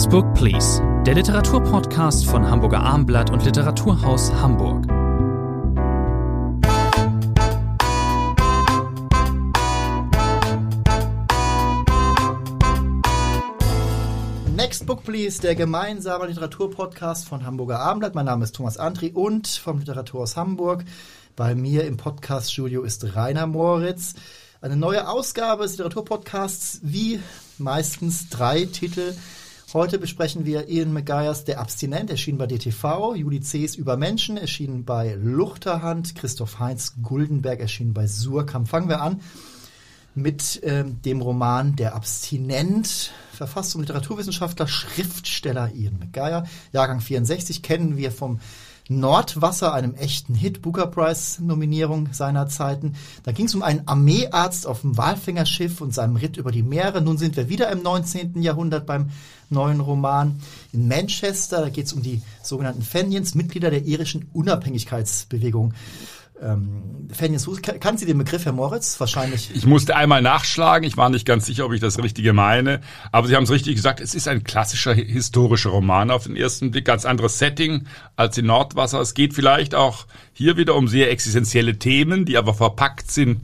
Next Book Please, der Literaturpodcast von Hamburger Armblatt und Literaturhaus Hamburg. Next Book Please, der gemeinsame Literaturpodcast von Hamburger Abendblatt. Mein Name ist Thomas Antri und vom Literaturhaus Hamburg. Bei mir im Podcaststudio ist Rainer Moritz. Eine neue Ausgabe des Literaturpodcasts, wie meistens drei Titel. Heute besprechen wir Ian McGuire's Der Abstinent, erschienen bei DTV, Juli C.'s Über Menschen, erschienen bei Luchterhand, Christoph Heinz Guldenberg, erschienen bei Surkamp. Fangen wir an mit ähm, dem Roman Der Abstinent, verfasst vom Literaturwissenschaftler, Schriftsteller Ian McGuire. Jahrgang 64 kennen wir vom Nordwasser, einem echten Hit, Booker Prize Nominierung seiner Zeiten. Da ging es um einen Armeearzt auf dem Walfängerschiff und seinem Ritt über die Meere. Nun sind wir wieder im 19. Jahrhundert beim neuen Roman. In Manchester, da geht es um die sogenannten Fenians, Mitglieder der irischen Unabhängigkeitsbewegung. Ähm, Fenians, kann Sie den Begriff, Herr Moritz? Wahrscheinlich. Ich musste einmal nachschlagen. Ich war nicht ganz sicher, ob ich das Richtige meine. Aber Sie haben es richtig gesagt. Es ist ein klassischer historischer Roman auf den ersten Blick. Ganz anderes Setting als in Nordwasser. Es geht vielleicht auch hier wieder um sehr existenzielle Themen, die aber verpackt sind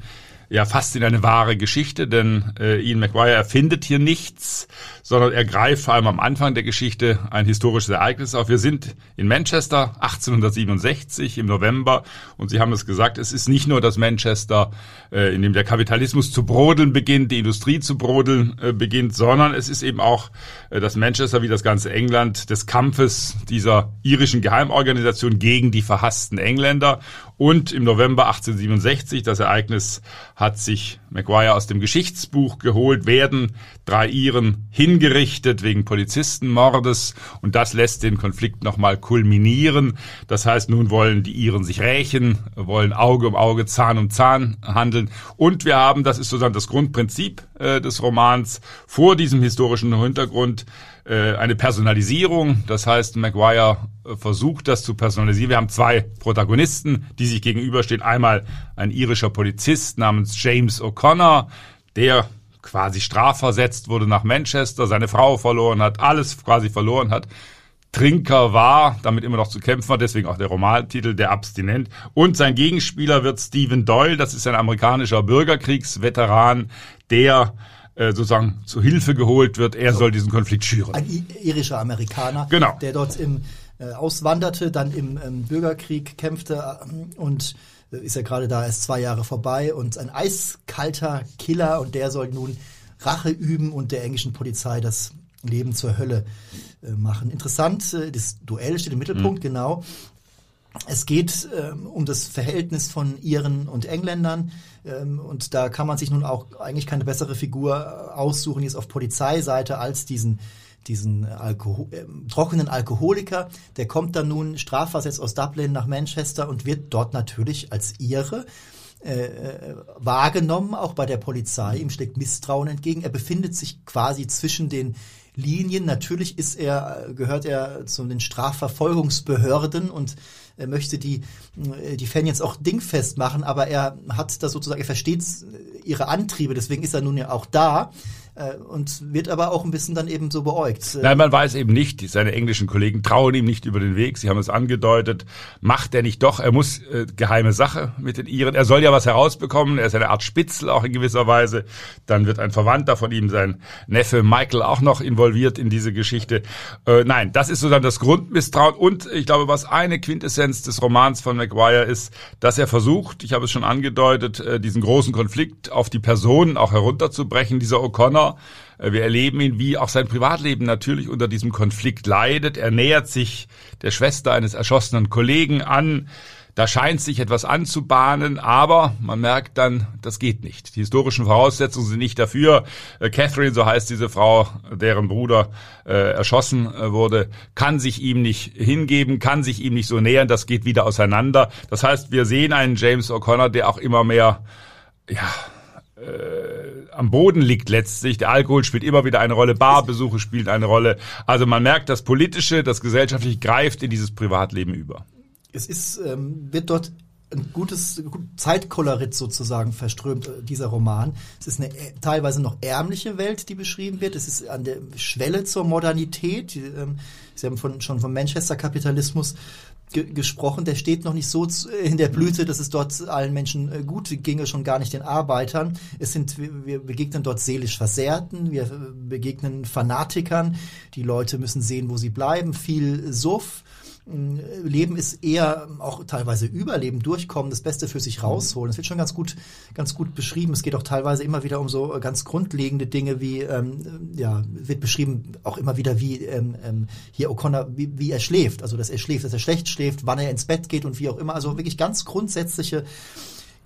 ja fast in eine wahre Geschichte, denn äh, Ian McGuire erfindet hier nichts, sondern er greift vor allem am Anfang der Geschichte ein historisches Ereignis auf. Wir sind in Manchester 1867 im November und Sie haben es gesagt, es ist nicht nur das Manchester, äh, in dem der Kapitalismus zu brodeln beginnt, die Industrie zu brodeln äh, beginnt, sondern es ist eben auch äh, das Manchester wie das ganze England des Kampfes dieser irischen Geheimorganisation gegen die verhassten Engländer und im November 1867, das Ereignis hat sich Maguire aus dem Geschichtsbuch geholt, werden drei Iren hingerichtet wegen Polizistenmordes und das lässt den Konflikt nochmal kulminieren. Das heißt, nun wollen die Iren sich rächen, wollen Auge um Auge, Zahn um Zahn handeln und wir haben, das ist sozusagen das Grundprinzip äh, des Romans, vor diesem historischen Hintergrund äh, eine Personalisierung. Das heißt, Maguire äh, versucht das zu personalisieren. Wir haben zwei Protagonisten, die sich gegenüberstehen. Einmal ein irischer Polizist namens James O'Connor, der quasi strafversetzt wurde nach Manchester, seine Frau verloren hat, alles quasi verloren hat. Trinker war, damit immer noch zu kämpfen war, deswegen auch der Romantitel Der Abstinent. Und sein Gegenspieler wird Stephen Doyle, das ist ein amerikanischer Bürgerkriegsveteran, der äh, sozusagen zu Hilfe geholt wird. Er so. soll diesen Konflikt schüren. Ein irischer Amerikaner, genau. der dort im äh, auswanderte, dann im ähm, Bürgerkrieg kämpfte äh, und äh, ist ja gerade da erst zwei Jahre vorbei und ein eiskalter Killer und der soll nun Rache üben und der englischen Polizei das Leben zur Hölle äh, machen. Interessant, äh, das Duell steht im Mittelpunkt, mhm. genau. Es geht ähm, um das Verhältnis von Iren und Engländern. Ähm, und da kann man sich nun auch eigentlich keine bessere Figur äh, aussuchen, jetzt auf Polizeiseite, als diesen diesen Alkohol, äh, trockenen Alkoholiker, der kommt dann nun strafversetzt aus Dublin nach Manchester und wird dort natürlich als Ihre äh, äh, wahrgenommen, auch bei der Polizei. Ihm schlägt Misstrauen entgegen. Er befindet sich quasi zwischen den Linien. Natürlich ist er, gehört er zu den Strafverfolgungsbehörden und er möchte die, äh, die Fan jetzt auch dingfest machen, aber er hat das sozusagen, er versteht ihre Antriebe, deswegen ist er nun ja auch da äh, und wird aber auch ein bisschen dann eben so beäugt. Nein, man weiß eben nicht, seine englischen Kollegen trauen ihm nicht über den Weg, sie haben es angedeutet, macht er nicht doch, er muss äh, geheime Sache mit den Iren, er soll ja was herausbekommen, er ist eine Art Spitzel auch in gewisser Weise, dann wird ein Verwandter von ihm, sein Neffe Michael auch noch involviert in diese Geschichte. Äh, nein, das ist sozusagen das Grundmisstrauen. Und ich glaube, was eine Quintessenz des Romans von Maguire ist, dass er versucht, ich habe es schon angedeutet, äh, diesen großen Konflikt auf die Personen auch herunterzubrechen, dieser O'Connor äh, wir erleben ihn, wie auch sein Privatleben natürlich unter diesem Konflikt leidet. Er nähert sich der Schwester eines erschossenen Kollegen an. Da scheint sich etwas anzubahnen, aber man merkt dann, das geht nicht. Die historischen Voraussetzungen sind nicht dafür. Äh, Catherine, so heißt diese Frau, deren Bruder äh, erschossen äh, wurde, kann sich ihm nicht hingeben, kann sich ihm nicht so nähern. Das geht wieder auseinander. Das heißt, wir sehen einen James O'Connor, der auch immer mehr, ja, äh, am Boden liegt letztlich. Der Alkohol spielt immer wieder eine Rolle, Barbesuche spielt eine Rolle. Also man merkt, das Politische, das Gesellschaftliche greift in dieses Privatleben über. Es ist, ähm, wird dort ein gutes Zeitkolorit sozusagen verströmt, äh, dieser Roman. Es ist eine äh, teilweise noch ärmliche Welt, die beschrieben wird. Es ist an der Schwelle zur Modernität. Ähm, Sie haben von, schon vom Manchester-Kapitalismus ge gesprochen. Der steht noch nicht so in der Blüte, dass es dort allen Menschen äh, gut ginge, schon gar nicht den Arbeitern. Es sind, wir begegnen dort seelisch Versehrten, wir begegnen Fanatikern. Die Leute müssen sehen, wo sie bleiben. Viel Suff Leben ist eher auch teilweise Überleben, Durchkommen, das Beste für sich rausholen. Das wird schon ganz gut, ganz gut beschrieben. Es geht auch teilweise immer wieder um so ganz grundlegende Dinge wie, ähm, ja, wird beschrieben auch immer wieder wie ähm, ähm, hier O'Connor, wie, wie er schläft. Also dass er schläft, dass er schlecht schläft, wann er ins Bett geht und wie auch immer. Also wirklich ganz grundsätzliche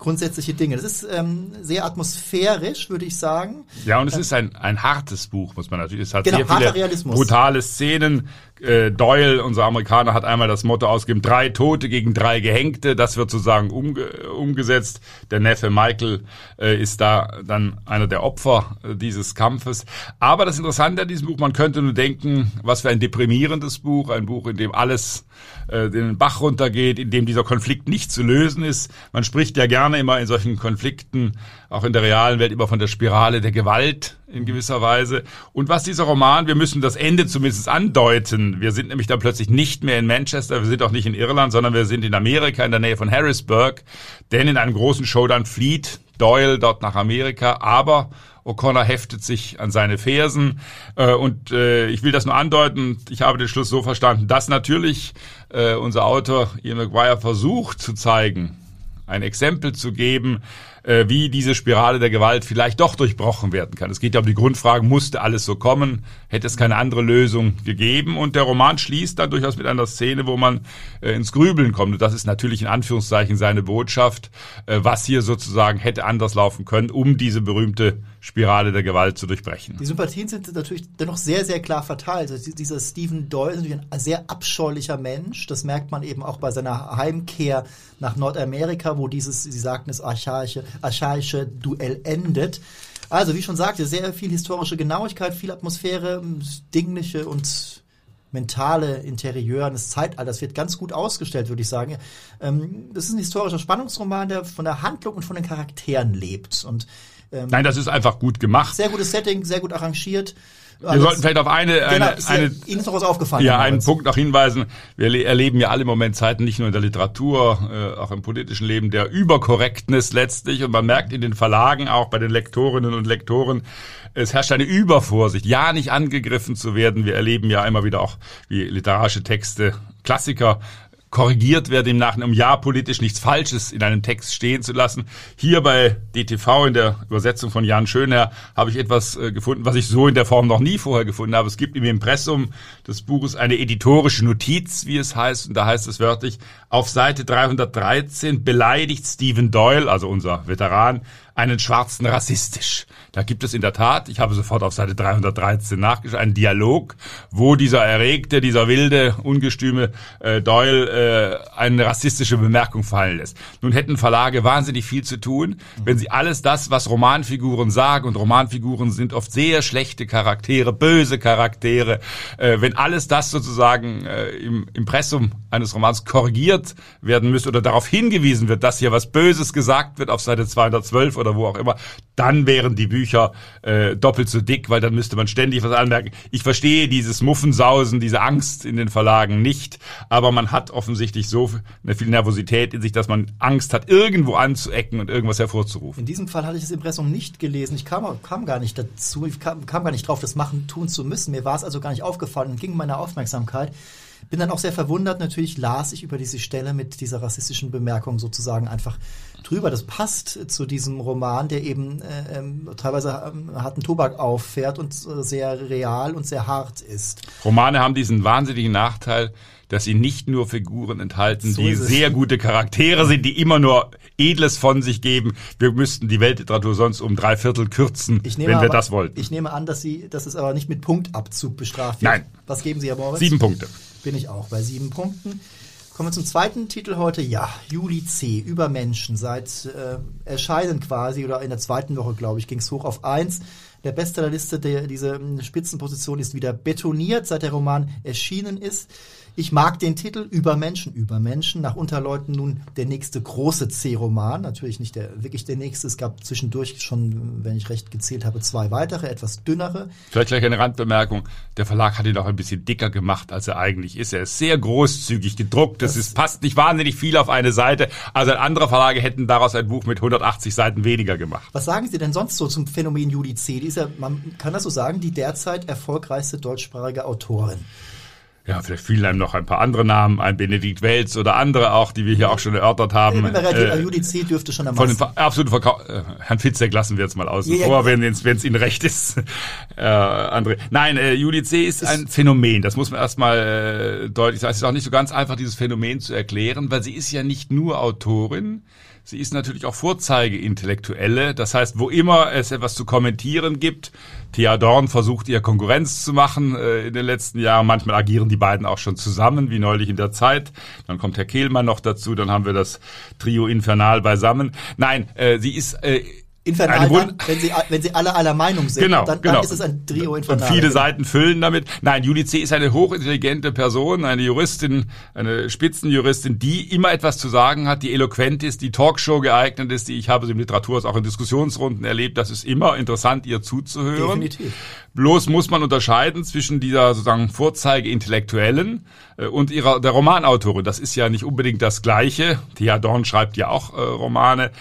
grundsätzliche Dinge. Das ist ähm, sehr atmosphärisch, würde ich sagen. Ja, und es ist ein, ein hartes Buch, muss man natürlich. Es hat genau, sehr viele Realismus. brutale Szenen. Äh, Doyle, unser Amerikaner, hat einmal das Motto ausgegeben, drei Tote gegen drei Gehängte. Das wird sozusagen umge umgesetzt. Der Neffe Michael äh, ist da dann einer der Opfer äh, dieses Kampfes. Aber das Interessante an diesem Buch, man könnte nur denken, was für ein deprimierendes Buch, ein Buch, in dem alles äh, den Bach runtergeht, in dem dieser Konflikt nicht zu lösen ist. Man spricht ja gerne immer in solchen Konflikten, auch in der realen Welt, immer von der Spirale der Gewalt in gewisser Weise. Und was dieser Roman, wir müssen das Ende zumindest andeuten. Wir sind nämlich dann plötzlich nicht mehr in Manchester, wir sind auch nicht in Irland, sondern wir sind in Amerika, in der Nähe von Harrisburg. Denn in einem großen Showdown flieht Doyle dort nach Amerika, aber O'Connor heftet sich an seine Fersen. Äh, und äh, ich will das nur andeuten, ich habe den Schluss so verstanden, dass natürlich äh, unser Autor Ian McGuire versucht zu zeigen, ein Exempel zu geben, äh, wie diese Spirale der Gewalt vielleicht doch durchbrochen werden kann. Es geht ja um die Grundfrage, musste alles so kommen? Hätte es keine andere Lösung gegeben? Und der Roman schließt dann durchaus mit einer Szene, wo man äh, ins Grübeln kommt. Und das ist natürlich in Anführungszeichen seine Botschaft, äh, was hier sozusagen hätte anders laufen können, um diese berühmte Spirale der Gewalt zu durchbrechen. Die Sympathien sind natürlich dennoch sehr, sehr klar verteilt. Also dieser Stephen Doyle ist natürlich ein sehr abscheulicher Mensch. Das merkt man eben auch bei seiner Heimkehr nach Nordamerika, wo dieses, Sie sagten es, archaische, archaische Duell endet. Also, wie schon sagte, sehr viel historische Genauigkeit, viel Atmosphäre, dingliche und mentale Interieur eines Zeitalters wird ganz gut ausgestellt, würde ich sagen. Ähm, das ist ein historischer Spannungsroman, der von der Handlung und von den Charakteren lebt. Und ähm, Nein, das ist einfach gut gemacht. Sehr gutes Setting, sehr gut arrangiert. Wir sollten vielleicht auf eine, genau, eine, eine Ihnen ist noch was aufgefallen. Ja, einen Punkt noch hinweisen. Wir erleben ja alle im Moment Zeiten, nicht nur in der Literatur, äh, auch im politischen Leben, der Überkorrektness letztlich. Und man merkt in den Verlagen, auch bei den Lektorinnen und Lektoren, es herrscht eine Übervorsicht, ja nicht angegriffen zu werden. Wir erleben ja immer wieder auch, wie literarische Texte Klassiker korrigiert werde im Nachhinein, um ja politisch nichts Falsches in einem Text stehen zu lassen. Hier bei DTV in der Übersetzung von Jan Schönherr habe ich etwas äh, gefunden, was ich so in der Form noch nie vorher gefunden habe. Es gibt im Impressum des Buches eine editorische Notiz, wie es heißt, und da heißt es wörtlich, auf Seite 313 beleidigt Stephen Doyle, also unser Veteran, einen Schwarzen rassistisch. Da gibt es in der Tat, ich habe sofort auf Seite 313 nachgeschaut, einen Dialog, wo dieser erregte, dieser wilde, ungestüme äh, Doyle äh, eine rassistische Bemerkung fallen lässt. Nun hätten Verlage wahnsinnig viel zu tun, wenn sie alles das, was Romanfiguren sagen, und Romanfiguren sind oft sehr schlechte Charaktere, böse Charaktere, äh, wenn alles das sozusagen äh, im Impressum eines Romans korrigiert werden müsste oder darauf hingewiesen wird, dass hier was Böses gesagt wird auf Seite 212 oder wo auch immer, dann wären die Bücher äh, doppelt so dick, weil dann müsste man ständig was anmerken. Ich verstehe dieses Muffensausen, diese Angst in den Verlagen nicht, aber man hat offensichtlich so eine viel Nervosität in sich, dass man Angst hat, irgendwo anzuecken und irgendwas hervorzurufen. In diesem Fall hatte ich das Impressum nicht gelesen. Ich kam, kam gar nicht dazu, ich kam, kam gar nicht drauf, das machen, tun zu müssen. Mir war es also gar nicht aufgefallen und ging meiner Aufmerksamkeit. Bin dann auch sehr verwundert, natürlich las ich über diese Stelle mit dieser rassistischen Bemerkung sozusagen einfach drüber. Das passt zu diesem Roman, der eben äh, ähm, teilweise ähm, harten Tobak auffährt und äh, sehr real und sehr hart ist. Romane haben diesen wahnsinnigen Nachteil, dass sie nicht nur Figuren enthalten, so die sehr gute Charaktere sind, die immer nur Edles von sich geben. Wir müssten die Weltliteratur sonst um drei Viertel kürzen, wenn wir aber, das wollten. Ich nehme an, dass Sie, dass es aber nicht mit Punktabzug bestraft wird. Nein. Was geben Sie, Herr Moritz? Sieben Punkte. Bin ich auch bei sieben Punkten. Kommen wir zum zweiten Titel heute. Ja, Juli C. Übermenschen. Seit äh, Erscheinen quasi oder in der zweiten Woche, glaube ich, ging es hoch auf eins. der Bestsellerliste. Der, diese Spitzenposition ist wieder betoniert, seit der Roman erschienen ist. Ich mag den Titel Über Menschen, über Menschen. Nach Unterleuten nun der nächste große C-Roman. Natürlich nicht der, wirklich der nächste. Es gab zwischendurch schon, wenn ich recht gezählt habe, zwei weitere, etwas dünnere. Vielleicht gleich eine Randbemerkung. Der Verlag hat ihn auch ein bisschen dicker gemacht, als er eigentlich ist. Er ist sehr großzügig gedruckt. Es ist, passt nicht wahnsinnig viel auf eine Seite. Also andere Verlage hätten daraus ein Buch mit 180 Seiten weniger gemacht. Was sagen Sie denn sonst so zum Phänomen Judy C? Die ist ja, man kann das so sagen, die derzeit erfolgreichste deutschsprachige Autorin ja, vielleicht fielen einem noch ein paar andere Namen, ein Benedikt Welz oder andere auch, die wir hier auch schon erörtert haben. Äh, UDC dürfte schon am Von den absoluten Verkauf, äh, Herrn Fitzek lassen wir jetzt mal außen ja, vor, ja. wenn es Ihnen recht ist. äh, André. Nein, äh, UDC ist, ist ein Phänomen, das muss man erstmal äh, deutlich sagen. Es ist auch nicht so ganz einfach, dieses Phänomen zu erklären, weil sie ist ja nicht nur Autorin, Sie ist natürlich auch Vorzeige-Intellektuelle. Das heißt, wo immer es etwas zu kommentieren gibt, Thea Dorn versucht ihr Konkurrenz zu machen äh, in den letzten Jahren. Manchmal agieren die beiden auch schon zusammen, wie neulich in der Zeit. Dann kommt Herr Kehlmann noch dazu, dann haben wir das Trio Infernal beisammen. Nein, äh, sie ist äh, Infernal, dann, wenn, sie, wenn sie alle aller Meinung sind, genau, dann, genau. dann ist es ein Trio Infernal. Und viele Seiten füllen damit. Nein, Julie C. ist eine hochintelligente Person, eine Juristin, eine Spitzenjuristin, die immer etwas zu sagen hat, die eloquent ist, die Talkshow geeignet ist, die ich habe sie im Literaturhaus auch in Diskussionsrunden erlebt. Das ist immer interessant, ihr zuzuhören. Definitiv. Bloß muss man unterscheiden zwischen dieser sozusagen Vorzeige-Intellektuellen äh, und ihrer der Romanautorin. Das ist ja nicht unbedingt das Gleiche. Thea Dorn schreibt ja auch äh, Romane.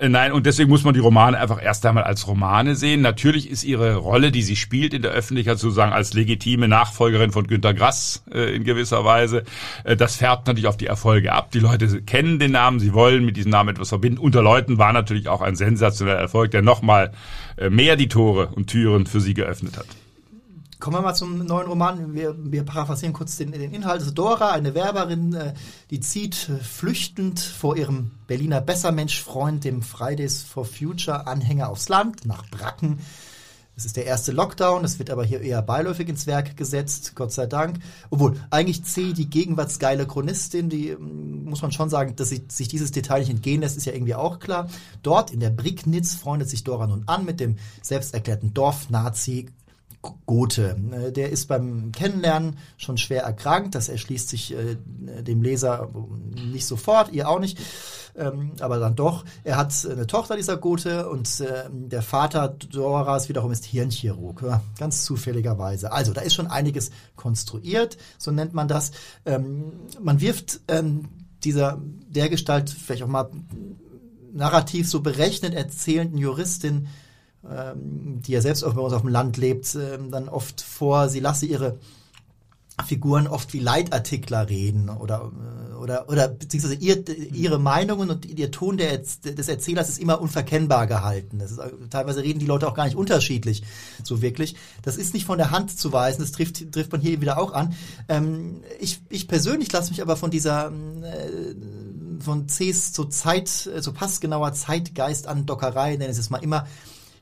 Äh, nein, und deswegen muss man die Romane einfach erst einmal als Romane sehen. Natürlich ist ihre Rolle, die sie spielt in der Öffentlichkeit, sozusagen als legitime Nachfolgerin von Günter Grass äh, in gewisser Weise, äh, das färbt natürlich auf die Erfolge ab. Die Leute kennen den Namen, sie wollen mit diesem Namen etwas verbinden. Unter Leuten war natürlich auch ein sensationeller Erfolg, der nochmal äh, mehr die Tore und Türen für sie geöffnet hat. Kommen wir mal zum neuen Roman. Wir, wir paraphrasieren kurz den, den Inhalt. Also Dora, eine Werberin, äh, die zieht äh, flüchtend vor ihrem Berliner Bessermensch-Freund, dem Fridays for Future Anhänger aufs Land, nach Bracken. Es ist der erste Lockdown, es wird aber hier eher beiläufig ins Werk gesetzt, Gott sei Dank. Obwohl, eigentlich C, die gegenwartsgeile Chronistin, die ähm, muss man schon sagen, dass sich, sich dieses Detail nicht entgehen lässt, ist ja irgendwie auch klar. Dort in der Bricknitz freundet sich Dora nun an mit dem selbsterklärten Dorf-Nazi Gothe. Äh, der ist beim Kennenlernen schon schwer erkrankt. Das erschließt sich äh, dem Leser nicht sofort, ihr auch nicht, ähm, aber dann doch. Er hat eine Tochter, dieser Gothe, und äh, der Vater Doras wiederum ist Hirnchirurg, ganz zufälligerweise. Also da ist schon einiges konstruiert, so nennt man das. Ähm, man wirft ähm, dieser dergestalt vielleicht auch mal narrativ so berechnet erzählenden Juristin die ja selbst auch bei uns auf dem Land lebt, ähm, dann oft vor, sie lasse ihre Figuren oft wie Leitartikler reden oder äh, oder oder beziehungsweise ihr, ihre Meinungen und ihr Ton der, des Erzählers ist immer unverkennbar gehalten. Das ist, äh, teilweise reden die Leute auch gar nicht unterschiedlich, so wirklich. Das ist nicht von der Hand zu weisen. Das trifft trifft man hier wieder auch an. Ähm, ich ich persönlich lasse mich aber von dieser äh, von Cs so Zeit so passgenauer Zeitgeist an Dockerei, nenne ich es mal immer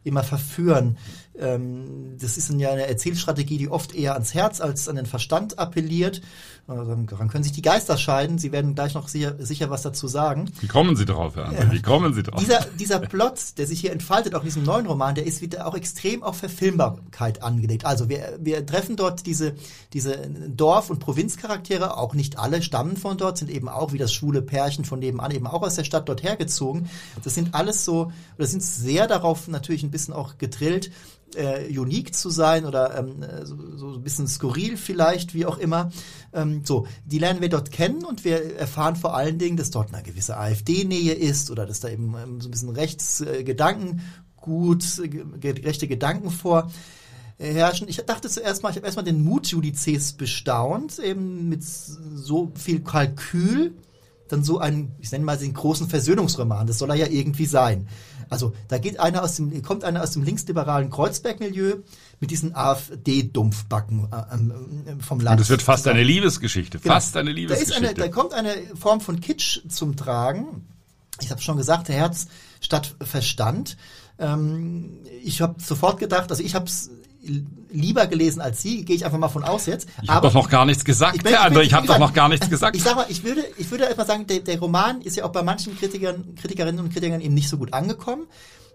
immer verführen. Ähm, das ist ja eine Erzählstrategie, die oft eher ans Herz als an den Verstand appelliert. Also, daran können sich die Geister scheiden. Sie werden gleich noch sicher, sicher was dazu sagen. Wie kommen Sie drauf, Herr André? Wie kommen Sie drauf? Dieser, dieser Plot, der sich hier entfaltet, auch in diesem neuen Roman, der ist wieder auch extrem auf Verfilmbarkeit angelegt. Also wir, wir treffen dort diese, diese Dorf- und Provinzcharaktere, auch nicht alle stammen von dort, sind eben auch wie das schwule Pärchen von nebenan eben auch aus der Stadt dort hergezogen. Das sind alles so, oder sind sehr darauf natürlich ein bisschen auch gedrillt, äh, unique zu sein oder ähm, so, so ein bisschen skurril vielleicht, wie auch immer. Ähm, so, die lernen wir dort kennen und wir erfahren vor allen Dingen, dass dort eine gewisse AfD-Nähe ist oder dass da eben ähm, so ein bisschen Rechtsgedanken, äh, gut, äh, rechte Gedanken vor äh, herrschen. Ich dachte zuerst mal, ich habe erstmal den Mut Judices bestaunt, eben mit so viel Kalkül, dann so einen, ich nenne mal den großen Versöhnungsroman. Das soll er ja irgendwie sein. Also da geht einer aus dem, kommt einer aus dem linksliberalen Kreuzberg-Milieu mit diesen AfD-Dumpfbacken äh, äh, vom Land. Und es wird fast eine Liebesgeschichte, genau. fast eine Liebesgeschichte. Da, eine, da kommt eine Form von Kitsch zum Tragen. Ich habe schon gesagt, Herz statt Verstand. Ähm, ich habe sofort gedacht, also ich habe es lieber gelesen als Sie, gehe ich einfach mal von aus jetzt. Ich habe doch noch gar nichts gesagt, ich, Herr André, ich habe doch noch gar nichts gesagt. Ich sag mal, ich würde, ich würde erstmal sagen, der, der Roman ist ja auch bei manchen Kritikern, Kritikerinnen und Kritikern eben nicht so gut angekommen.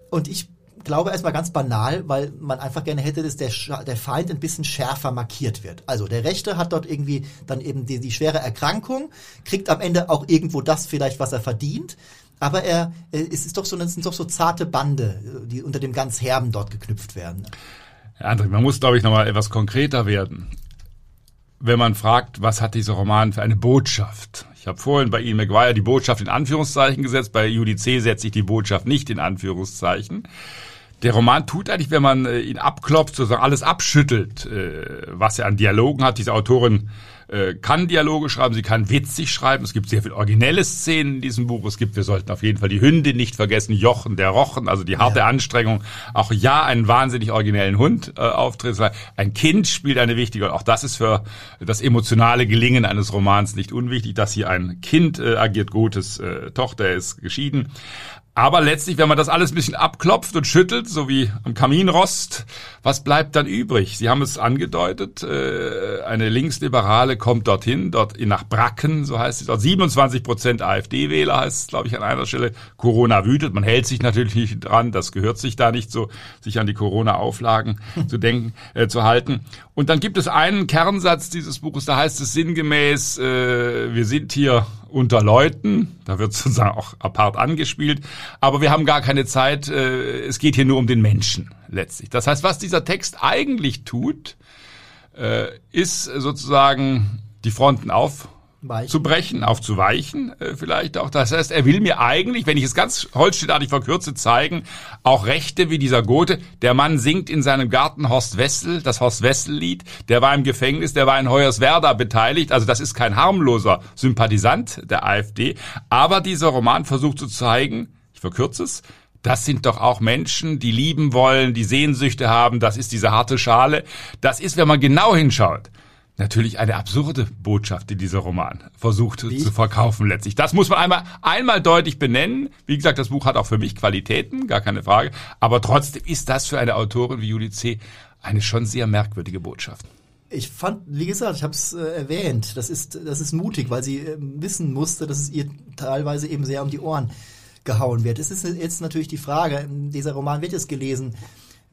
Und ich glaube erstmal ganz banal, weil man einfach gerne hätte, dass der, der Feind ein bisschen schärfer markiert wird. Also der Rechte hat dort irgendwie dann eben die, die schwere Erkrankung, kriegt am Ende auch irgendwo das vielleicht, was er verdient. Aber er, es ist doch so, es sind doch so zarte Bande, die unter dem ganz Herben dort geknüpft werden. André, man muss, glaube ich, nochmal etwas konkreter werden. Wenn man fragt, was hat dieser Roman für eine Botschaft? Ich habe vorhin bei Ian McGuire die Botschaft in Anführungszeichen gesetzt, bei Judy C. setze ich die Botschaft nicht in Anführungszeichen. Der Roman tut eigentlich, wenn man äh, ihn abklopft, sozusagen alles abschüttelt, äh, was er an Dialogen hat. Diese Autorin äh, kann Dialoge schreiben, sie kann witzig schreiben. Es gibt sehr viele originelle Szenen in diesem Buch. Es gibt, wir sollten auf jeden Fall die Hündin nicht vergessen, Jochen, der Rochen, also die harte ja. Anstrengung. Auch ja, einen wahnsinnig originellen Hund äh, auftritt. Ein Kind spielt eine wichtige Rolle. Auch das ist für das emotionale Gelingen eines Romans nicht unwichtig, dass hier ein Kind äh, agiert. Gutes äh, Tochter ist geschieden. Aber letztlich, wenn man das alles ein bisschen abklopft und schüttelt, so wie am Kaminrost, was bleibt dann übrig? Sie haben es angedeutet, äh, eine Linksliberale kommt dorthin, dort nach Bracken, so heißt es dort, 27 Prozent AfD-Wähler heißt es, glaube ich, an einer Stelle. Corona wütet, man hält sich natürlich nicht dran, das gehört sich da nicht so, sich an die Corona-Auflagen zu denken, äh, zu halten. Und dann gibt es einen Kernsatz dieses Buches, da heißt es sinngemäß, äh, wir sind hier unter Leuten, da wird sozusagen auch apart angespielt, aber wir haben gar keine Zeit, äh, es geht hier nur um den Menschen letztlich. Das heißt, was dieser Text eigentlich tut, äh, ist sozusagen die Fronten auf Weichen. zu brechen, aufzuweichen äh, vielleicht auch. Das heißt, er will mir eigentlich, wenn ich es ganz holsteinartig verkürze, zeigen, auch Rechte wie dieser Goethe. Der Mann singt in seinem Garten Horst Wessel, das Horst Wessel-Lied. Der war im Gefängnis, der war in Hoyerswerda beteiligt. Also das ist kein harmloser Sympathisant der AfD. Aber dieser Roman versucht zu zeigen, ich verkürze es, das sind doch auch Menschen, die lieben wollen, die Sehnsüchte haben, das ist diese harte Schale. Das ist, wenn man genau hinschaut, natürlich eine absurde Botschaft, die dieser Roman versucht Wie? zu verkaufen letztlich. Das muss man einmal, einmal deutlich benennen. Wie gesagt, das Buch hat auch für mich Qualitäten, gar keine Frage. Aber trotzdem ist das für eine Autorin wie Julie C. eine schon sehr merkwürdige Botschaft. Ich fand, wie gesagt, ich habe es äh, erwähnt, das ist, das ist mutig, weil sie äh, wissen musste, dass es ihr teilweise eben sehr um die Ohren gehauen wird. Es ist jetzt natürlich die Frage, dieser Roman wird jetzt gelesen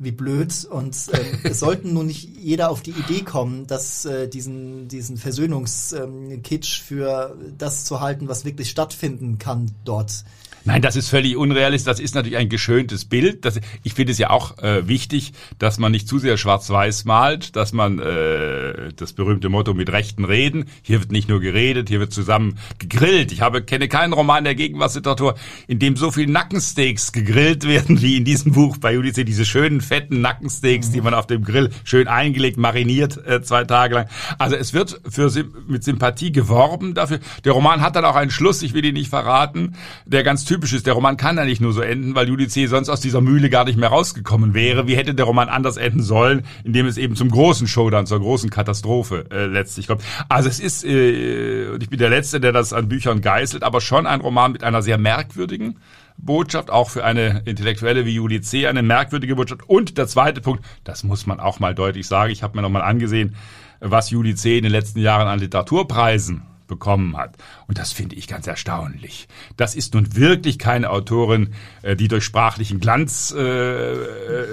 wie blöd. Und ähm, es sollten nun nicht jeder auf die Idee kommen, dass äh, diesen, diesen Versöhnungskitsch für das zu halten, was wirklich stattfinden kann dort Nein, das ist völlig unrealistisch. Das ist natürlich ein geschöntes Bild. Das, ich finde es ja auch äh, wichtig, dass man nicht zu sehr schwarz-weiß malt, dass man äh, das berühmte Motto mit Rechten reden. Hier wird nicht nur geredet, hier wird zusammen gegrillt. Ich habe kenne keinen Roman der Gegenwartsliteratur, in dem so viel Nackensteaks gegrillt werden wie in diesem Buch bei Judith. Diese schönen fetten Nackensteaks, mhm. die man auf dem Grill schön eingelegt, mariniert äh, zwei Tage lang. Also es wird für mit Sympathie geworben dafür. Der Roman hat dann auch einen Schluss. Ich will ihn nicht verraten, der ganz typisch ist. Der Roman kann ja nicht nur so enden, weil Judith C. sonst aus dieser Mühle gar nicht mehr rausgekommen wäre. Wie hätte der Roman anders enden sollen, indem es eben zum großen Showdown, zur großen Katastrophe äh, letztlich kommt. Also es ist, äh, und ich bin der Letzte, der das an Büchern geißelt, aber schon ein Roman mit einer sehr merkwürdigen Botschaft, auch für eine Intellektuelle wie Judith C. eine merkwürdige Botschaft. Und der zweite Punkt, das muss man auch mal deutlich sagen, ich habe mir nochmal angesehen, was Judith C. in den letzten Jahren an Literaturpreisen bekommen hat. Und das finde ich ganz erstaunlich. Das ist nun wirklich keine Autorin, äh, die durch sprachlichen Glanz äh, äh,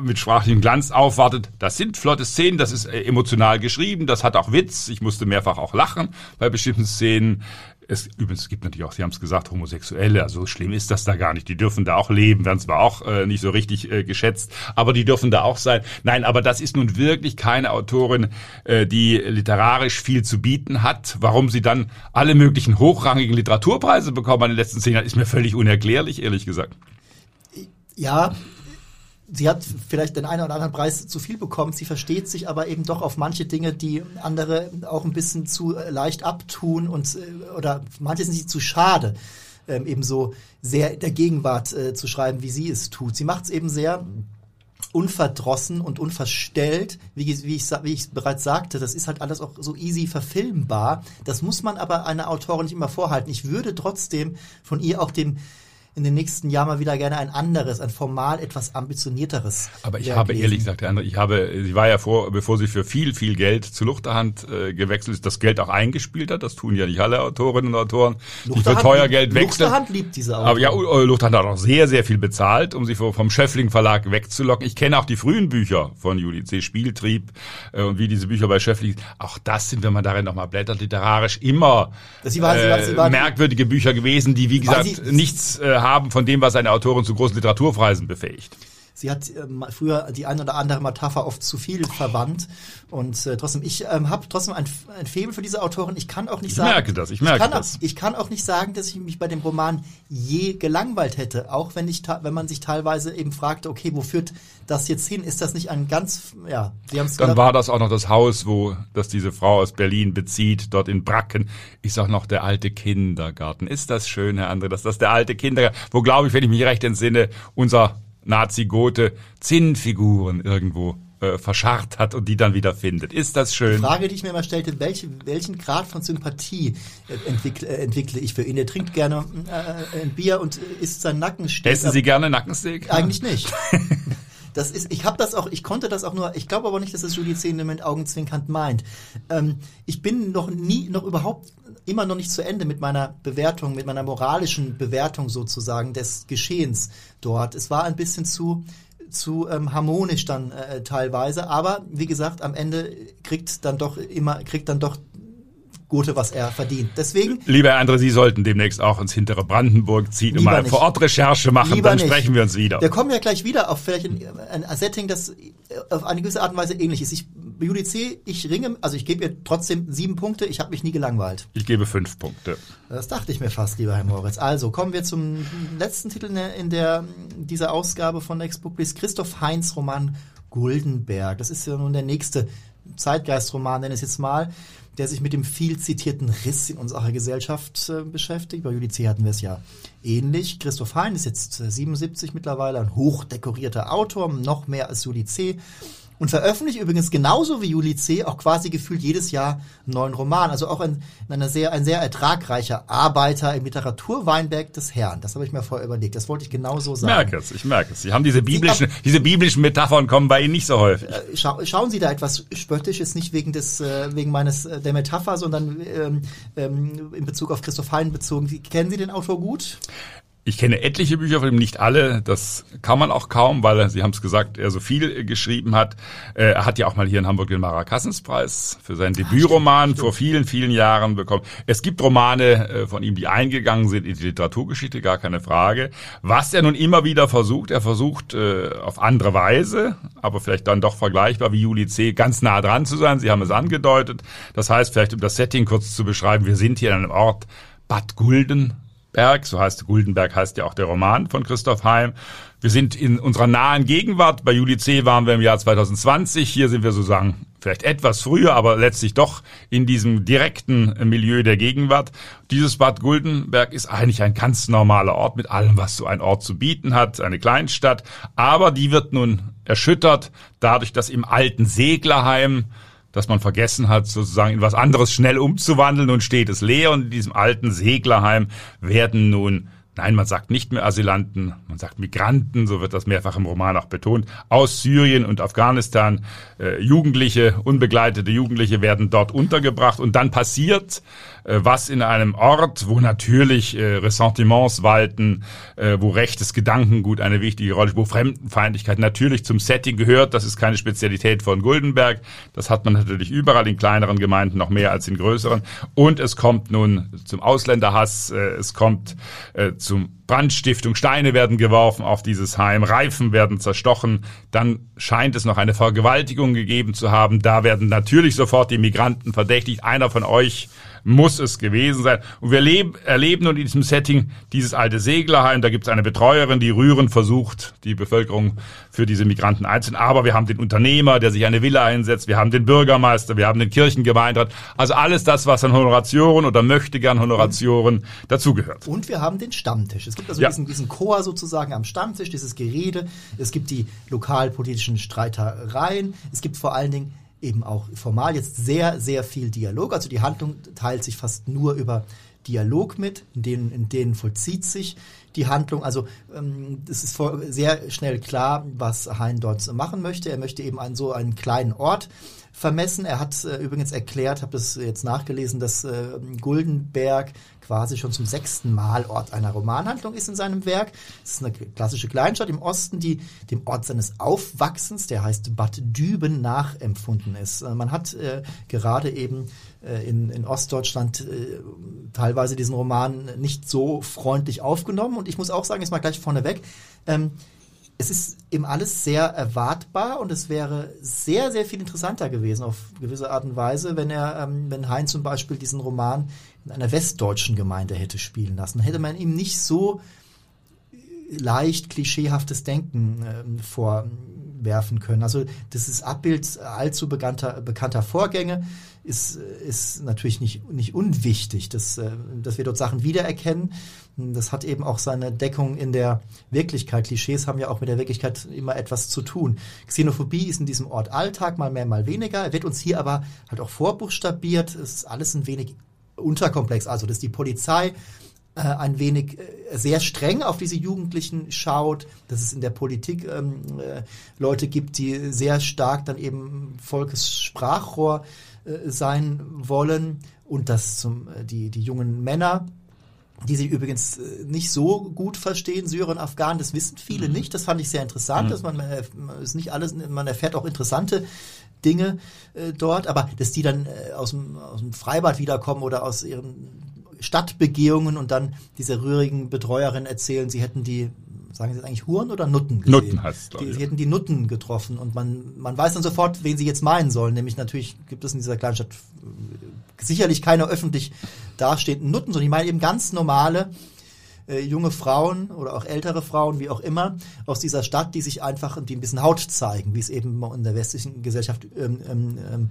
mit sprachlichem Glanz aufwartet. Das sind flotte Szenen, das ist äh, emotional geschrieben, das hat auch Witz. Ich musste mehrfach auch lachen bei bestimmten Szenen. Es, übrigens, gibt natürlich auch, Sie haben es gesagt, Homosexuelle, also schlimm ist das da gar nicht. Die dürfen da auch leben, werden zwar auch äh, nicht so richtig äh, geschätzt, aber die dürfen da auch sein. Nein, aber das ist nun wirklich keine Autorin, äh, die literarisch viel zu bieten hat. Warum sie dann alle möglichen hochrangigen Literaturpreise bekommen in den letzten zehn Jahren, ist mir völlig unerklärlich, ehrlich gesagt. Ja, sie hat vielleicht den einen oder anderen Preis zu viel bekommen, sie versteht sich aber eben doch auf manche Dinge, die andere auch ein bisschen zu äh, leicht abtun und äh, oder manche sind sie zu schade, ähm, eben so sehr der Gegenwart äh, zu schreiben, wie sie es tut. Sie macht es eben sehr unverdrossen und unverstellt, wie, wie, ich, wie ich bereits sagte, das ist halt alles auch so easy verfilmbar. Das muss man aber einer Autorin nicht immer vorhalten. Ich würde trotzdem von ihr auch den in den nächsten Jahren mal wieder gerne ein anderes, ein formal etwas ambitionierteres. Aber ich habe lesen. ehrlich gesagt, Herr André, ich habe, sie war ja vor, bevor sie für viel, viel Geld zu Luchterhand äh, gewechselt ist, das Geld auch eingespielt hat. Das tun ja nicht alle Autorinnen und Autoren, die für teuer Geld wechseln. Luchterhand liebt diese Autoren. Aber ja, äh, Luchterhand hat auch sehr, sehr viel bezahlt, um sie vom Schöffling Verlag wegzulocken. Ich kenne auch die frühen Bücher von Juli C. Spieltrieb äh, und wie diese Bücher bei Schöffling. Auch das sind, wenn man darin nochmal blättert, literarisch immer Sie war- sie war- sie war- äh, merkwürdige Bücher gewesen, die, wie gesagt, nichts äh, haben von dem, was eine Autorin zu großen Literaturpreisen befähigt. Sie hat ähm, früher die ein oder andere Metapher oft zu viel verwandt und äh, trotzdem ich ähm, habe trotzdem ein, ein Faible für diese Autorin. Ich kann auch nicht Ich sagen, merke das, ich merke kann das. Auch, ich kann auch nicht sagen, dass ich mich bei dem Roman je gelangweilt hätte, auch wenn ich wenn man sich teilweise eben fragte, okay, wo führt das jetzt hin? Ist das nicht ein ganz ja, Sie haben es Dann war das auch noch das Haus, wo das diese Frau aus Berlin bezieht, dort in Bracken, ist auch noch der alte Kindergarten. Ist das schön, Herr André, dass das der alte Kindergarten, wo glaube ich, wenn ich mich recht entsinne, unser Nazi-Gote Zinnfiguren irgendwo äh, verscharrt hat und die dann wieder findet. Ist das schön? Frage, die ich mir immer stellte, welche, welchen Grad von Sympathie äh, entwickle, äh, entwickle ich für ihn? Er trinkt gerne äh, ein Bier und äh, isst sein Nackensteak. Essen Sie gerne Nackensteak? Eigentlich nicht. Das ist, ich habe das auch, ich konnte das auch nur, ich glaube aber nicht, dass es Julie Zehn mit Augenzwinkernd meint. Ähm, ich bin noch nie, noch überhaupt immer noch nicht zu Ende mit meiner Bewertung, mit meiner moralischen Bewertung sozusagen des Geschehens dort. Es war ein bisschen zu zu ähm, harmonisch dann äh, teilweise, aber wie gesagt, am Ende kriegt dann doch immer kriegt dann doch Gute, was er verdient. Deswegen Lieber Herr André, Sie sollten demnächst auch ins hintere Brandenburg ziehen und mal vor Ort Recherche machen, Lieber dann nicht. sprechen wir uns wieder. Wir kommen ja gleich wieder auf vielleicht ein, ein Setting, das auf eine gewisse Art und Weise ähnlich ist. Ich, Judy C., ich ringe, also ich gebe ihr trotzdem sieben Punkte, ich habe mich nie gelangweilt. Ich gebe fünf Punkte. Das dachte ich mir fast, lieber Herr Moritz. Also kommen wir zum letzten Titel in der, in der dieser Ausgabe von Next Book Please. Christoph Heinz Roman Guldenberg. Das ist ja nun der nächste Zeitgeistroman, nenne ich es jetzt mal, der sich mit dem viel zitierten Riss in unserer Gesellschaft äh, beschäftigt. Bei Judy C. hatten wir es ja ähnlich. Christoph Hein ist jetzt äh, 77 mittlerweile, ein hochdekorierter Autor, noch mehr als Judy C. Und veröffentlicht übrigens genauso wie Juli C. auch quasi gefühlt jedes Jahr einen neuen Roman. Also auch ein, ein, sehr, ein sehr ertragreicher Arbeiter im Literaturweinberg des Herrn. Das habe ich mir vorher überlegt. Das wollte ich genauso Ich sagen. merke es, ich merke es. Sie haben diese biblischen, diese biblischen Metaphern kommen bei Ihnen nicht so häufig. Äh, Schau, schauen Sie da etwas spöttisch, jetzt nicht wegen des, äh, wegen meines äh, der Metapher, sondern ähm, ähm, in Bezug auf Christoph Hein bezogen. Sie, kennen Sie den Autor gut? Ich kenne etliche Bücher von ihm, nicht alle. Das kann man auch kaum, weil er, Sie haben es gesagt, er so viel geschrieben hat. Äh, Er hat ja auch mal hier in Hamburg den Marakassenspreis für seinen Debütroman vor vielen, vielen Jahren bekommen. Es gibt Romane äh, von ihm, die eingegangen sind in die Literaturgeschichte, gar keine Frage. Was er nun immer wieder versucht, er versucht äh, auf andere Weise, aber vielleicht dann doch vergleichbar wie Juli C., ganz nah dran zu sein. Sie haben es angedeutet. Das heißt, vielleicht um das Setting kurz zu beschreiben, wir sind hier an einem Ort Bad Gulden, Berg, so heißt Guldenberg heißt ja auch der Roman von Christoph Heim. Wir sind in unserer nahen Gegenwart. Bei Juli C. waren wir im Jahr 2020. Hier sind wir sozusagen vielleicht etwas früher, aber letztlich doch in diesem direkten Milieu der Gegenwart. Dieses Bad Guldenberg ist eigentlich ein ganz normaler Ort mit allem, was so ein Ort zu bieten hat, eine Kleinstadt. Aber die wird nun erschüttert dadurch, dass im alten Seglerheim dass man vergessen hat, sozusagen in was anderes schnell umzuwandeln und steht es leer und in diesem alten Seglerheim werden nun Nein, man sagt nicht mehr Asylanten, man sagt Migranten, so wird das mehrfach im Roman auch betont, aus Syrien und Afghanistan. Äh, Jugendliche, unbegleitete Jugendliche werden dort untergebracht und dann passiert was in einem Ort, wo natürlich äh, Ressentiments walten, äh, wo rechtes Gedankengut eine wichtige Rolle spielt, wo Fremdenfeindlichkeit natürlich zum Setting gehört. Das ist keine Spezialität von Guldenberg. Das hat man natürlich überall in kleineren Gemeinden noch mehr als in größeren. Und es kommt nun zum Ausländerhass, äh, es kommt äh, zum Brandstiftung, Steine werden geworfen auf dieses Heim, Reifen werden zerstochen, dann scheint es noch eine Vergewaltigung gegeben zu haben. Da werden natürlich sofort die Migranten verdächtigt. Einer von euch muss es gewesen sein. Und wir leben, erleben nun in diesem Setting dieses alte Seglerheim. Da gibt es eine Betreuerin, die rührend versucht, die Bevölkerung für diese Migranten einzunehmen. Aber wir haben den Unternehmer, der sich eine Villa einsetzt. Wir haben den Bürgermeister, wir haben den Kirchengemeinderat. Also alles das, was an Honorationen oder möchte gern Honorationen dazugehört. Und wir haben den Stammtisch. Es gibt also Ja. diesen, diesen Chor sozusagen am Stammtisch, dieses Gerede. Es gibt die lokalpolitischen Streitereien. Es gibt vor allen Dingen eben auch formal jetzt sehr, sehr viel Dialog. Also die Handlung teilt sich fast nur über Dialog mit, in denen, in denen vollzieht sich die Handlung. Also ähm, es ist sehr schnell klar, was Hein dort machen möchte. Er möchte eben an so einen kleinen Ort vermessen. Er hat äh, übrigens erklärt, habe das jetzt nachgelesen, dass äh, Guldenberg quasi schon zum sechsten Mal Ort einer Romanhandlung ist in seinem Werk. Es ist eine klassische Kleinstadt im Osten, die dem Ort seines Aufwachsens, der heißt Bad Düben, nachempfunden ist. Äh, man hat äh, gerade eben äh, in, in Ostdeutschland äh, teilweise diesen Roman nicht so freundlich aufgenommen. Und ich muss auch sagen, jetzt mal gleich vorneweg, ähm, es ist eben alles sehr erwartbar und es wäre sehr, sehr viel interessanter gewesen auf gewisse Art und Weise, wenn er, ähm, wenn Hein zum Beispiel diesen Roman in einer westdeutschen Gemeinde hätte spielen lassen. Hätte man ihm nicht so leicht klischeehaftes Denken ähm, vorwerfen können. Also das ist Abbild allzu bekannter, bekannter Vorgänge ist, ist natürlich nicht, nicht unwichtig, dass, äh, dass wir dort Sachen wiedererkennen. Das hat eben auch seine Deckung in der Wirklichkeit. Klischees haben ja auch mit der Wirklichkeit immer etwas zu tun. Xenophobie ist in diesem Ort Alltag, mal mehr, mal weniger. Er wird uns hier aber halt auch vorbuchstabiert. Es ist alles ein wenig unterkomplex. Also, dass die Polizei äh, ein wenig äh, sehr streng auf diese Jugendlichen schaut, dass es in der Politik ähm, äh, Leute gibt, die sehr stark dann eben Volkes Sprachrohr äh, sein wollen und dass zum, äh, die, die jungen Männer, die sich übrigens äh, nicht so gut verstehen, Syrer und Afghanen, das wissen viele mhm. nicht. Das fand ich sehr interessant, mhm. dass man, man ist nicht alles, man erfährt auch interessante Dinge äh, dort, aber dass die dann äh, aus, dem, aus dem Freibad wiederkommen oder aus ihren Stadtbegehungen und dann dieser rührigen Betreuerin erzählen, sie hätten die sagen Sie jetzt eigentlich Huren oder Nutten gesehen? Nutten heißt es, Sie hätten die Nutten getroffen und man, man weiß dann sofort, wen Sie jetzt meinen sollen. Nämlich natürlich gibt es in dieser kleinen Stadt äh, sicherlich keine öffentlich dastehenden Nutten, sondern ich meine eben ganz normale äh, junge Frauen oder auch ältere Frauen, wie auch immer, aus dieser Stadt, die sich einfach, die ein bisschen Haut zeigen, wie es eben in der westlichen Gesellschaft ähm, ähm, ähm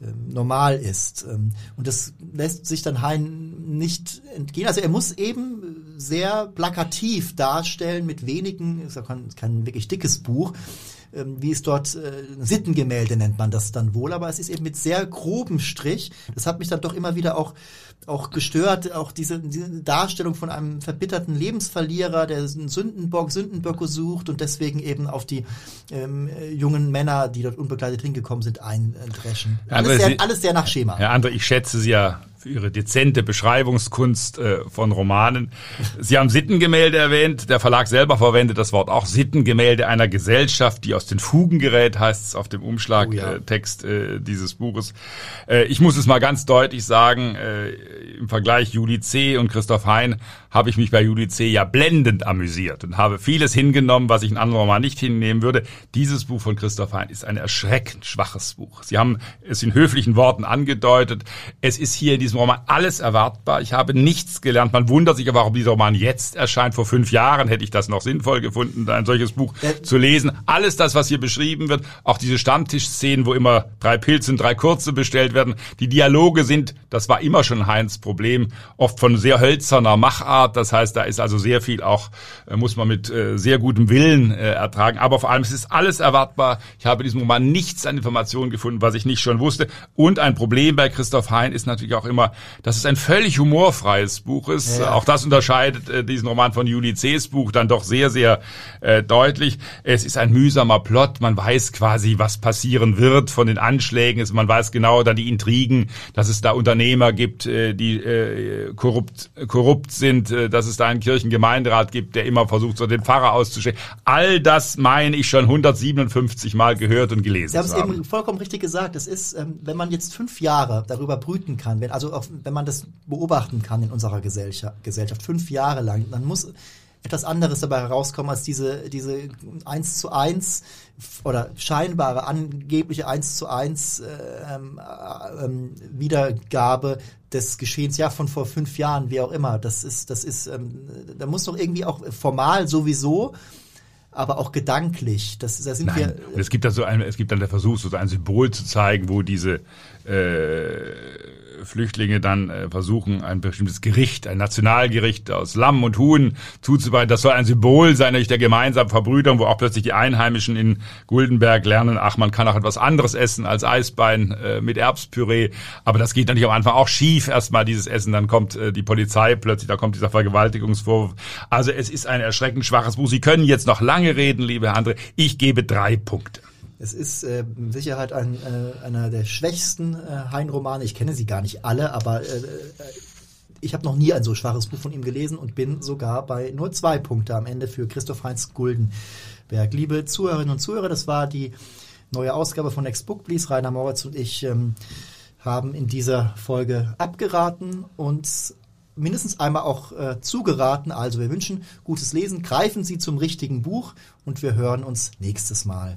normal ist. Ähm, und das lässt sich dann Hein nicht entgehen. Also er muss eben sehr plakativ darstellen mit wenigen, ist ja kein, kein wirklich dickes Buch, ähm, wie es dort äh, Sittengemälde nennt man das dann wohl, aber es ist eben mit sehr grobem Strich. Das hat mich dann doch immer wieder auch auch gestört, auch diese, diese Darstellung von einem verbitterten Lebensverlierer, der einen Sündenbock, Sündenböcke sucht und deswegen eben auf die ähm, jungen Männer, die dort unbegleitet hingekommen sind, eindreschen. Alles, sehr, alles sehr nach Schema. Herr André, ich schätze Sie ja für Ihre dezente Beschreibungskunst äh, von Romanen. Sie haben Sittengemälde erwähnt. Der Verlag selber verwendet das Wort auch Sittengemälde einer Gesellschaft, die aus den Fugen gerät, heißt es auf dem Umschlagtext oh ja. äh, dieses Buches. Äh, ich muss es mal ganz deutlich sagen, äh, im Vergleich Juli C. und Christoph Hein habe ich mich bei Juli C. ja blendend amüsiert und habe vieles hingenommen, was ich in anderen Roman nicht hinnehmen würde. Dieses Buch von Christoph Hein ist ein erschreckend schwaches Buch. Sie haben es in höflichen Worten angedeutet. Es ist hier in diesem Roman alles erwartbar. Ich habe nichts gelernt. Man wundert sich aber, warum dieser Roman jetzt erscheint. Vor fünf Jahren hätte ich das noch sinnvoll gefunden, ein solches Buch äh, zu lesen. Alles das, was hier beschrieben wird, auch diese Stammtischszenen, wo immer drei Pilze und drei kurze bestellt werden. Die Dialoge sind, das war immer schon Heinz Problem, oft von sehr hölzerner Machart Art. Das heißt, da ist also sehr viel auch, äh, muss man mit äh, sehr gutem Willen äh, ertragen. Aber vor allem, es ist alles erwartbar. Ich habe in diesem Roman nichts an Informationen gefunden, was ich nicht schon wusste. Und ein Problem bei Christoph Hein ist natürlich auch immer, dass es ein völlig humorfreies Buch ist. Ja. Auch das unterscheidet diesen Roman von Juli C.'s Buch dann doch sehr, sehr äh, deutlich. Es ist ein mühsamer Plot. Man weiß quasi, was passieren wird von den Anschlägen. Man weiß genau dann die Intrigen, dass es da Unternehmer gibt, äh, die äh, korrupt, korrupt sind, äh, dass es da einen Kirchengemeinderat gibt, der immer versucht, so den Pfarrer auszustellen. All das meine ich schon 157 Mal gehört und gelesen Sie haben es eben vollkommen richtig gesagt. Es ist, ähm, wenn man jetzt fünf Jahre darüber brüten kann, wenn, also auch, wenn man das beobachten kann in unserer Gesellschaft, Gesellschaft fünf Jahre lang, dann muss etwas anderes dabei herauskommen als diese, diese eins zu eins oder scheinbare, angebliche eins zu eins äh, ähm, äh, Wiedergabe des Geschehens, ja, von vor fünf Jahren, wie auch immer. Das ist, das ist, ähm, da muss doch irgendwie auch formal sowieso aber auch gedanklich. Das, da sind Nein. wir. es gibt da so ein, es gibt dann der Versuch, so ein Symbol zu zeigen, wo diese äh, Flüchtlinge dann äh, versuchen, ein bestimmtes Gericht, ein Nationalgericht aus Lamm und Huhn zuzubereiten. Das soll ein Symbol sein, nämlich der gemeinsamen Verbrüderung, wo auch plötzlich die Einheimischen in Guldenberg lernen, ach, man kann auch etwas anderes essen als Eisbein äh, mit Erbspüree. Aber das geht natürlich am Anfang auch schief, erstmal dieses Essen. Dann kommt äh, die Polizei plötzlich, da kommt dieser Vergewaltigungsvorwurf. Also es ist ein erschreckend schwaches Buch. Sie können jetzt noch lange reden, liebe Andre. Ich gebe drei Punkte. Es ist äh, mit Sicherheit ein, äh, einer der schwächsten äh, Hein-Romane. Ich kenne sie gar nicht alle, aber äh, äh, ich habe noch nie ein so schwaches Buch von ihm gelesen und bin sogar bei nur zwei Punkte am Ende für Christoph Heinz Guldenberg. Liebe Zuhörerinnen und Zuhörer, das war die neue Ausgabe von Next Book Please. Rainer Moritz und ich ähm, haben in dieser Folge abgeraten und mindestens einmal auch äh, zugeraten. Also wir wünschen gutes Lesen, greifen Sie zum richtigen Buch und wir hören uns nächstes Mal.